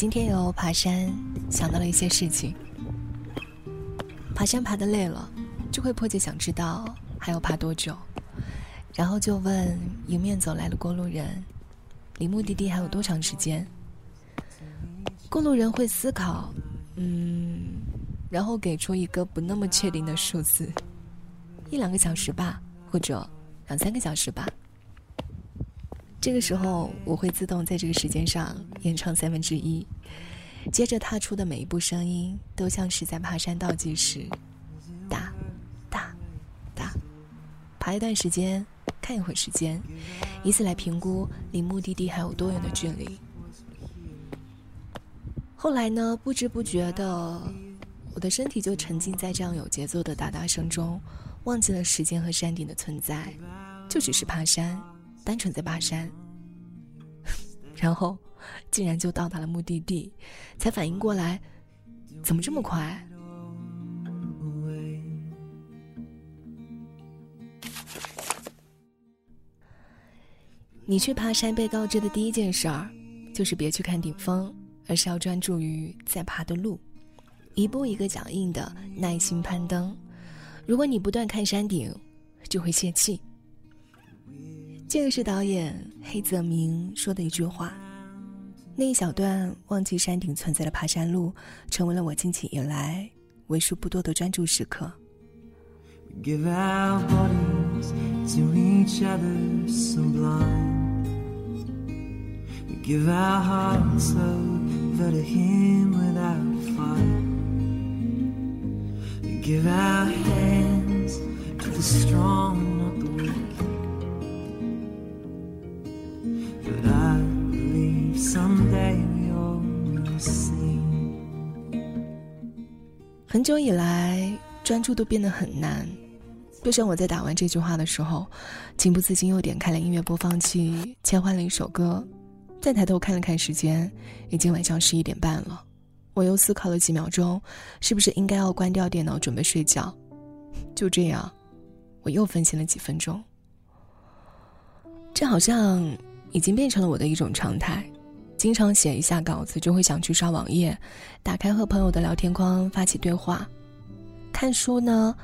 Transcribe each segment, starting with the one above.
今天有爬山，想到了一些事情。爬山爬的累了，就会迫切想知道还要爬多久，然后就问迎面走来的过路人，离目的地还有多长时间？过路人会思考，嗯，然后给出一个不那么确定的数字，一两个小时吧，或者两三个小时吧。这个时候，我会自动在这个时间上延长三分之一。接着踏出的每一步声音，都像是在爬山倒计时，哒，哒，哒，爬一段时间，看一会儿时间，以此来评估离目的地还有多远的距离。后来呢，不知不觉的，我的身体就沉浸在这样有节奏的哒哒声中，忘记了时间和山顶的存在，就只是爬山。单纯在爬山，然后竟然就到达了目的地，才反应过来，怎么这么快？你去爬山被告知的第一件事儿，就是别去看顶峰，而是要专注于在爬的路，一步一个脚印的耐心攀登。如果你不断看山顶，就会泄气。这个是导演黑泽明说的一句话，那一小段忘记山顶存在的爬山路，成为了我近期以来为数不多的专注时刻。很久以来，专注都变得很难。就像我在打完这句话的时候，情不自禁又点开了音乐播放器，切换了一首歌，再抬头看了看时间，已经晚上十一点半了。我又思考了几秒钟，是不是应该要关掉电脑准备睡觉？就这样，我又分心了几分钟。这好像已经变成了我的一种常态。经常写一下稿子，就会想去刷网页，打开和朋友的聊天框发起对话。看书呢，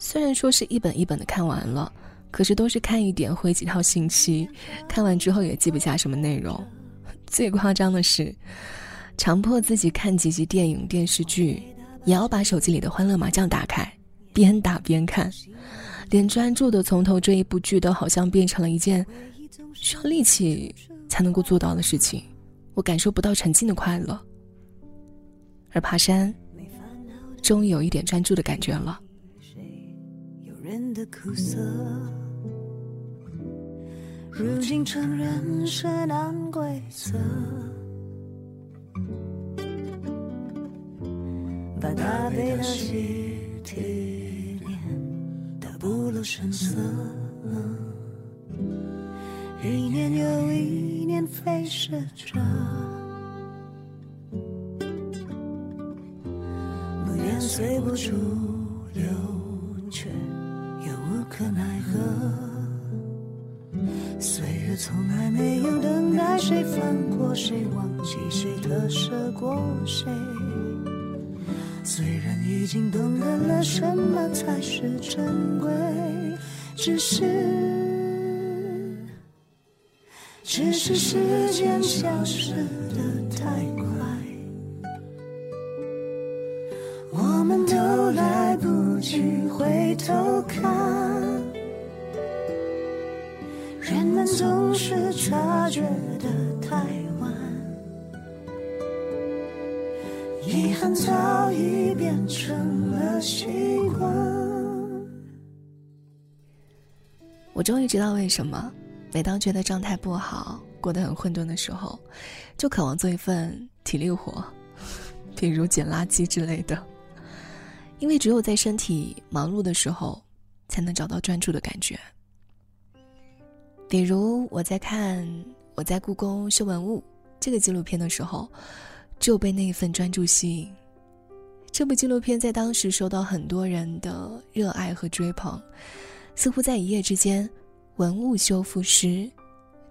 虽然说是一本一本的看完了，可是都是看一点回几条信息，看完之后也记不下什么内容。最夸张的是，强迫自己看几集电影电视剧，也要把手机里的欢乐麻将打开，边打边看，连专注的从头追一部剧都好像变成了一件需要力气才能够做到的事情。我感受不到沉浸的快乐，而爬山终于有一点专注的感觉了。有人的苦涩如今承认是难规则，把大悲的喜体验的不露声色，一年又一年。飞逝着，不愿随波逐流，却又无可奈何。岁月从来没有等待谁放过谁，忘记谁，特舍过谁。虽然已经懂得了什么才是珍贵，只是。只是时间消失的太快，我们都来不及回头看，人们总是察觉的太晚，遗憾早已变成了习惯。我终于知道为什么。每当觉得状态不好、过得很混沌的时候，就渴望做一份体力活，比如捡垃圾之类的。因为只有在身体忙碌的时候，才能找到专注的感觉。比如我在看《我在故宫修文物》这个纪录片的时候，就被那一份专注吸引。这部纪录片在当时受到很多人的热爱和追捧，似乎在一夜之间。文物修复师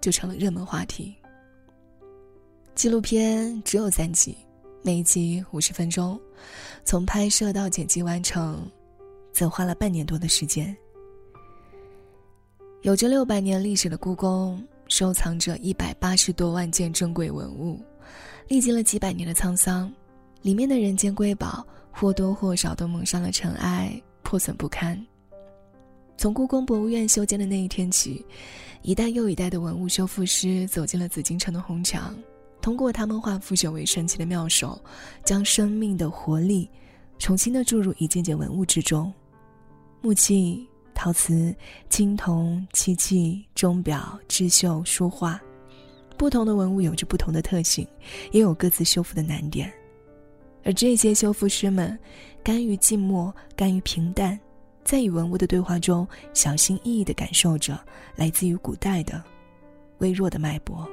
就成了热门话题。纪录片只有三集，每一集五十分钟，从拍摄到剪辑完成，则花了半年多的时间。有着六百年历史的故宫，收藏着一百八十多万件珍贵文物，历经了几百年的沧桑，里面的人间瑰宝或多或少都蒙上了尘埃，破损不堪。从故宫博物院修建的那一天起，一代又一代的文物修复师走进了紫禁城的红墙，通过他们化腐朽为神奇的妙手，将生命的活力重新的注入一件件文物之中，木器。陶瓷、青铜、漆器、钟表、织绣、书画，不同的文物有着不同的特性，也有各自修复的难点。而这些修复师们，甘于静默，甘于平淡，在与文物的对话中，小心翼翼地感受着来自于古代的微弱的脉搏。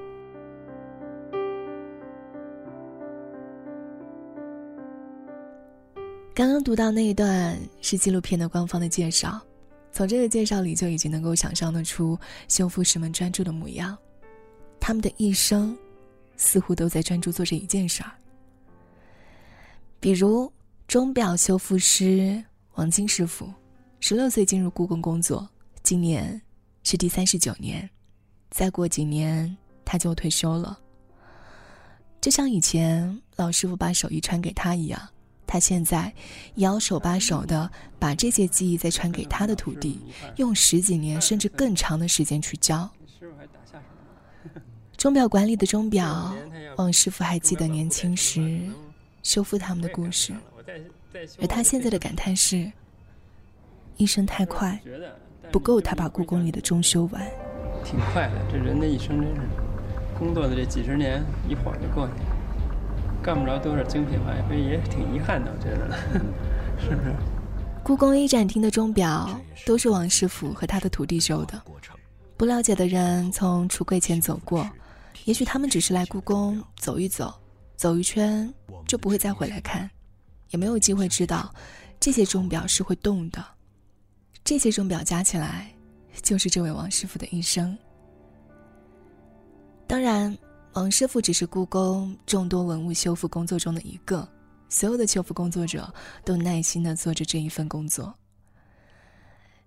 刚刚读到那一段是纪录片的官方的介绍。从这个介绍里就已经能够想象得出修复师们专注的模样，他们的一生似乎都在专注做这一件事儿。比如钟表修复师王金师傅，十六岁进入故宫工作，今年是第三十九年，再过几年他就退休了。就像以前老师傅把手艺传给他一样。他现在也要手把手的把这些技艺再传给他的徒弟，用十几年甚至更长的时间去教。钟表馆里的钟表，王师傅还记得年轻时修复他们的故事，而他现在的感叹是：一生太快，不够他把故宫里的钟修完。挺快的，这人的一生真是，工作的这几十年一晃就过去了。干不着多少精品化，所以也挺遗憾的，我觉得，是不是？故宫一展厅的钟表都是王师傅和他的徒弟修的。不了解的人从橱柜前走过，也许他们只是来故宫走一走，走一圈就不会再回来看，也没有机会知道这些钟表是会动的。这些钟表加起来，就是这位王师傅的一生。当然。王师傅只是故宫众多文物修复工作中的一个，所有的修复工作者都耐心的做着这一份工作。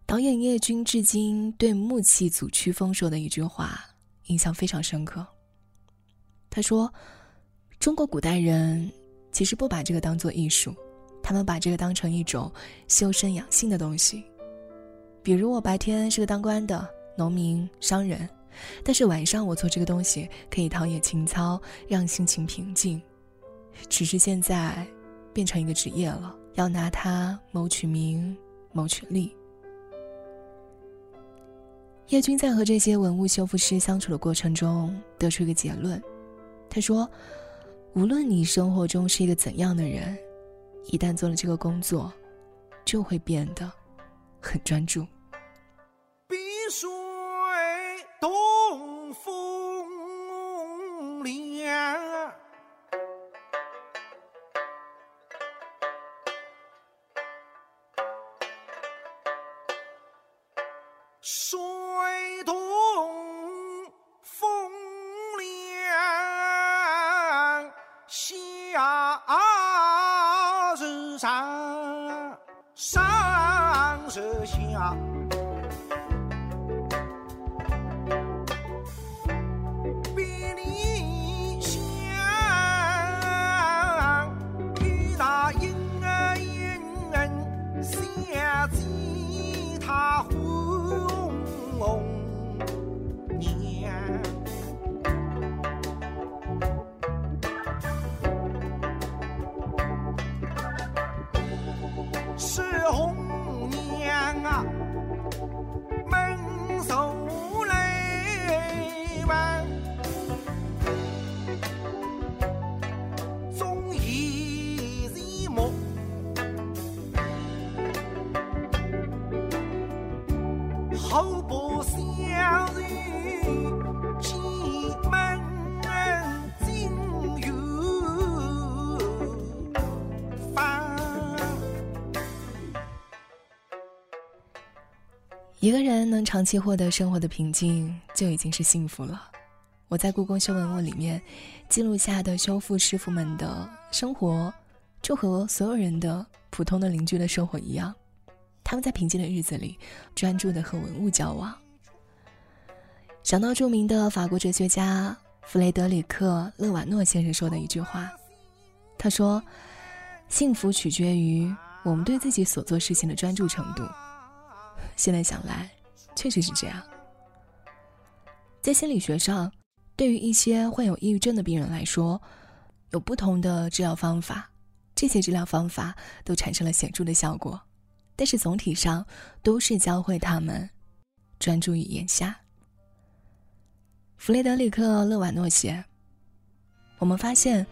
导演叶军至今对木器组曲风说的一句话印象非常深刻。他说：“中国古代人其实不把这个当做艺术，他们把这个当成一种修身养性的东西。比如我白天是个当官的农民、商人。”但是晚上我做这个东西可以陶冶情操，让心情平静。只是现在变成一个职业了，要拿它谋取名、谋取利。叶军在和这些文物修复师相处的过程中得出一个结论，他说：“无论你生活中是一个怎样的人，一旦做了这个工作，就会变得很专注。”どう一个人能长期获得生活的平静，就已经是幸福了。我在故宫修文物里面记录下的修复师傅们的生活，就和所有人的普通的邻居的生活一样，他们在平静的日子里专注的和文物交往。想到著名的法国哲学家弗雷德里克·勒瓦诺先生说的一句话，他说：“幸福取决于我们对自己所做事情的专注程度。”现在想来，确实是这样。在心理学上，对于一些患有抑郁症的病人来说，有不同的治疗方法，这些治疗方法都产生了显著的效果，但是总体上都是教会他们专注于眼下。弗雷德里克·勒瓦诺写：“我们发现，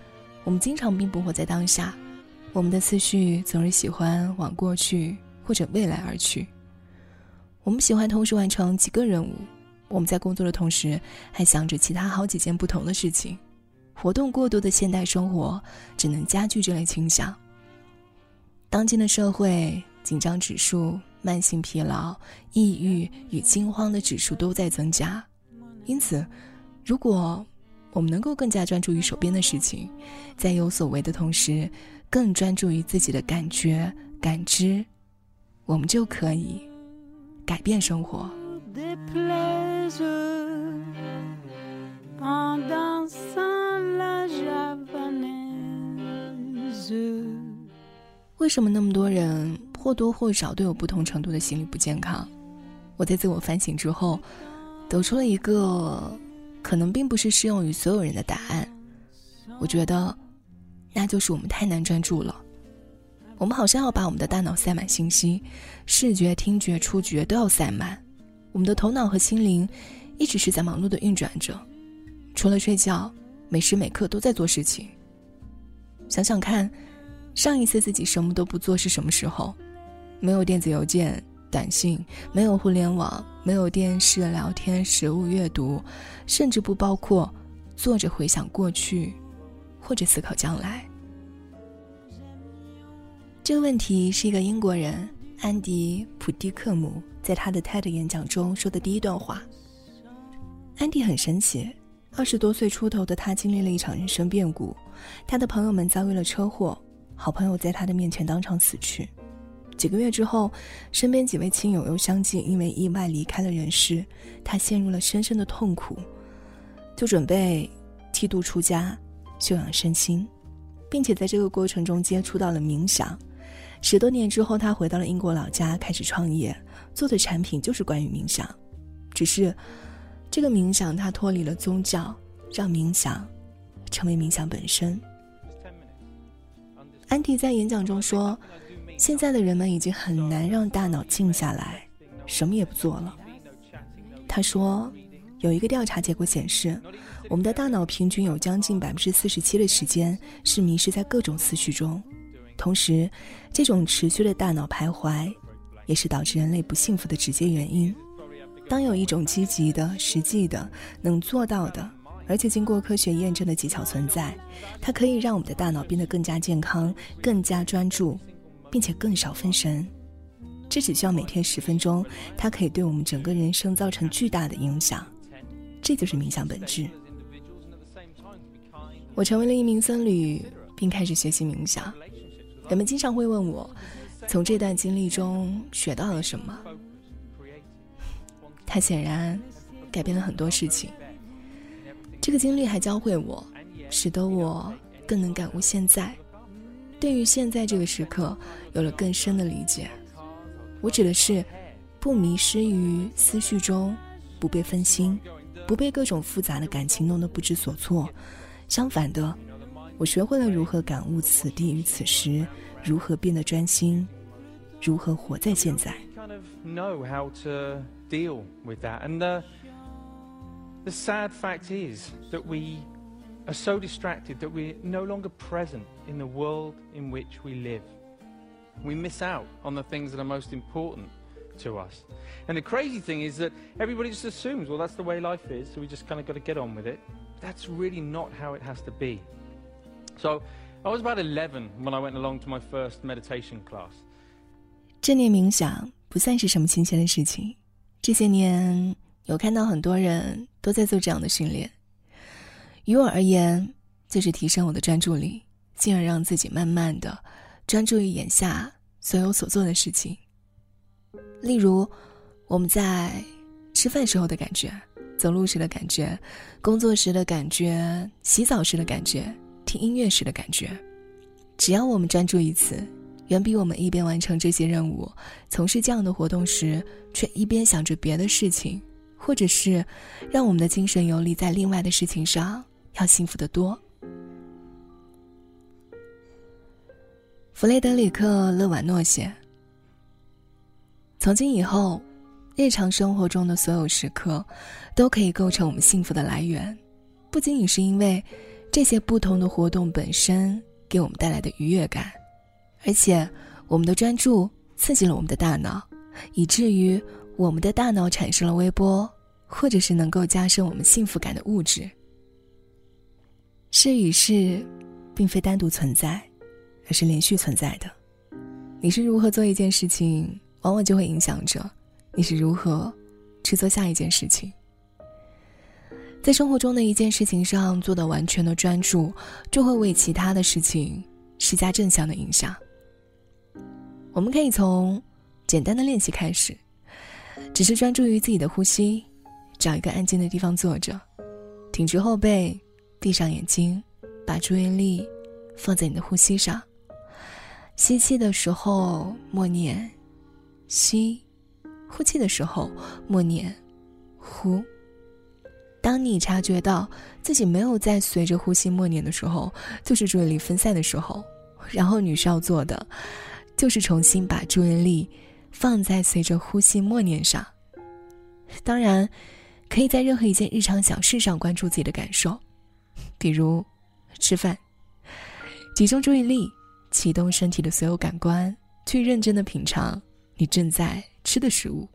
我们经常并不活在当下，我们的思绪总是喜欢往过去或者未来而去。我们喜欢同时完成几个任务。”我们在工作的同时，还想着其他好几件不同的事情。活动过度的现代生活，只能加剧这类倾向。当今的社会紧张指数、慢性疲劳、抑郁与惊慌的指数都在增加。因此，如果我们能够更加专注于手边的事情，在有所为的同时，更专注于自己的感觉、感知，我们就可以改变生活。为什么那么多人或多或少都有不同程度的心理不健康？我在自我反省之后，得出了一个可能并不是适用于所有人的答案。我觉得，那就是我们太难专注了。我们好像要把我们的大脑塞满信息，视觉、听觉、触觉都要塞满。我们的头脑和心灵，一直是在忙碌的运转着，除了睡觉，每时每刻都在做事情。想想看，上一次自己什么都不做是什么时候？没有电子邮件、短信，没有互联网，没有电视、聊天、食物、阅读，甚至不包括坐着回想过去，或者思考将来。这个问题是一个英国人安迪·普蒂克姆。在他的 TED 演讲中说的第一段话，安迪很神奇。二十多岁出头的他经历了一场人生变故，他的朋友们遭遇了车祸，好朋友在他的面前当场死去。几个月之后，身边几位亲友又相继因为意外离开了人世，他陷入了深深的痛苦，就准备剃度出家，修养身心，并且在这个过程中接触到了冥想。十多年之后，他回到了英国老家，开始创业。做的产品就是关于冥想，只是这个冥想他脱离了宗教，让冥想成为冥想本身。安迪在演讲中说：“现在的人们已经很难让大脑静下来，什么也不做了。”他说：“有一个调查结果显示，我们的大脑平均有将近百分之四十七的时间是迷失在各种思绪中，同时，这种持续的大脑徘徊。”也是导致人类不幸福的直接原因。当有一种积极的、实际的、能做到的，而且经过科学验证的技巧存在，它可以让我们的大脑变得更加健康、更加专注，并且更少分神。这只需要每天十分钟，它可以对我们整个人生造成巨大的影响。这就是冥想本质。我成为了一名僧侣，并开始学习冥想。人们经常会问我。从这段经历中学到了什么？他显然改变了很多事情。这个经历还教会我，使得我更能感悟现在，对于现在这个时刻有了更深的理解。我指的是，不迷失于思绪中，不被分心，不被各种复杂的感情弄得不知所措。相反的，我学会了如何感悟此地与此时。如何变得专心？如何活在现在？kind of know how to deal with that. And the the sad fact is that we are so distracted that we're no longer present in the world in which we live. We miss out on the things that are most important to us. And the crazy thing is that everybody just assumes, well, that's the way life is, so we just kind of got to get on with it. That's really not how it has to be. So I was about eleven when I went along to my first meditation class. 正念冥想不算是什么新鲜的事情，这些年有看到很多人都在做这样的训练。于我而言，就是提升我的专注力，进而让自己慢慢的专注于眼下所有所做的事情。例如，我们在吃饭时候的感觉，走路时的感觉，工作时的感觉，洗澡时的感觉，听音乐时的感觉。只要我们专注一次，远比我们一边完成这些任务，从事这样的活动时，却一边想着别的事情，或者是让我们的精神游离在另外的事情上，要幸福得多。弗雷德里克·勒瓦诺写：“从今以后，日常生活中的所有时刻，都可以构成我们幸福的来源，不仅仅是因为这些不同的活动本身。”给我们带来的愉悦感，而且我们的专注刺激了我们的大脑，以至于我们的大脑产生了微波，或者是能够加深我们幸福感的物质。事与事，并非单独存在，而是连续存在的。你是如何做一件事情，往往就会影响着你是如何去做下一件事情。在生活中的一件事情上做到完全的专注，就会为其他的事情施加正向的影响。我们可以从简单的练习开始，只是专注于自己的呼吸，找一个安静的地方坐着，挺直后背，闭上眼睛，把注意力放在你的呼吸上。吸气的时候默念“吸”，呼气的时候默念“呼”。当你察觉到自己没有在随着呼吸默念的时候，就是注意力分散的时候，然后你需要做的，就是重新把注意力放在随着呼吸默念上。当然，可以在任何一件日常小事上关注自己的感受，比如吃饭，集中注意力，启动身体的所有感官，去认真的品尝你正在吃的食物。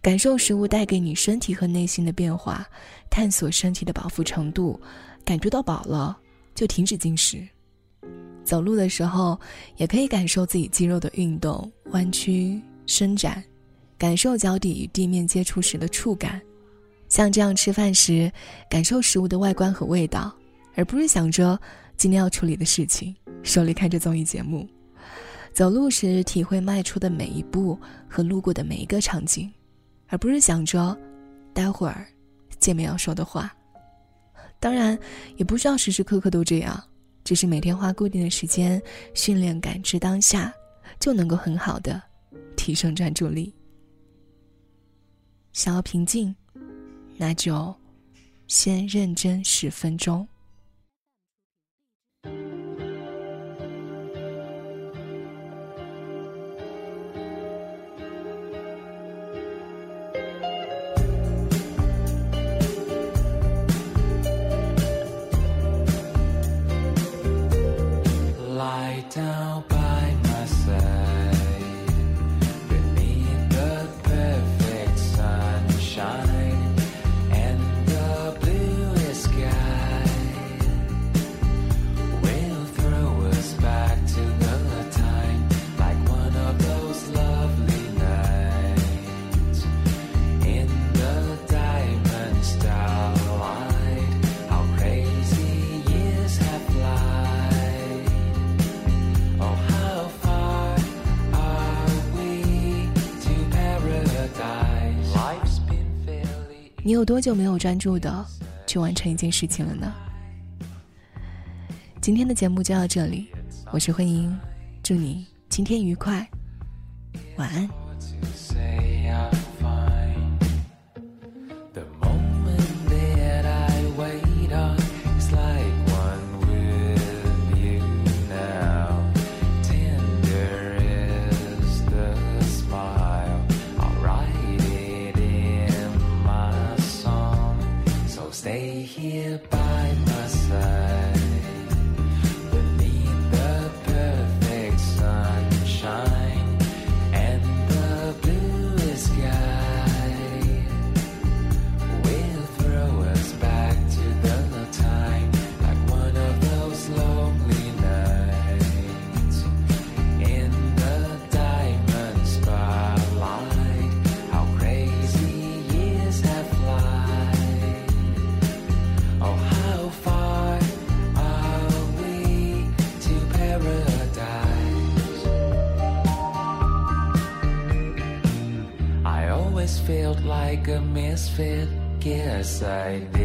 感受食物带给你身体和内心的变化，探索身体的饱腹程度，感觉到饱了就停止进食。走路的时候，也可以感受自己肌肉的运动、弯曲、伸展，感受脚底与地面接触时的触感。像这样吃饭时，感受食物的外观和味道，而不是想着今天要处理的事情，手里看着综艺节目。走路时，体会迈出的每一步和路过的每一个场景。而不是想着，待会儿见面要说的话。当然，也不需要时时刻刻都这样，只是每天花固定的时间训练感知当下，就能够很好的提升专注力。想要平静，那就先认真十分钟。有多久没有专注的去完成一件事情了呢？今天的节目就到这里，我是慧英，祝你今天愉快，晚安。Side.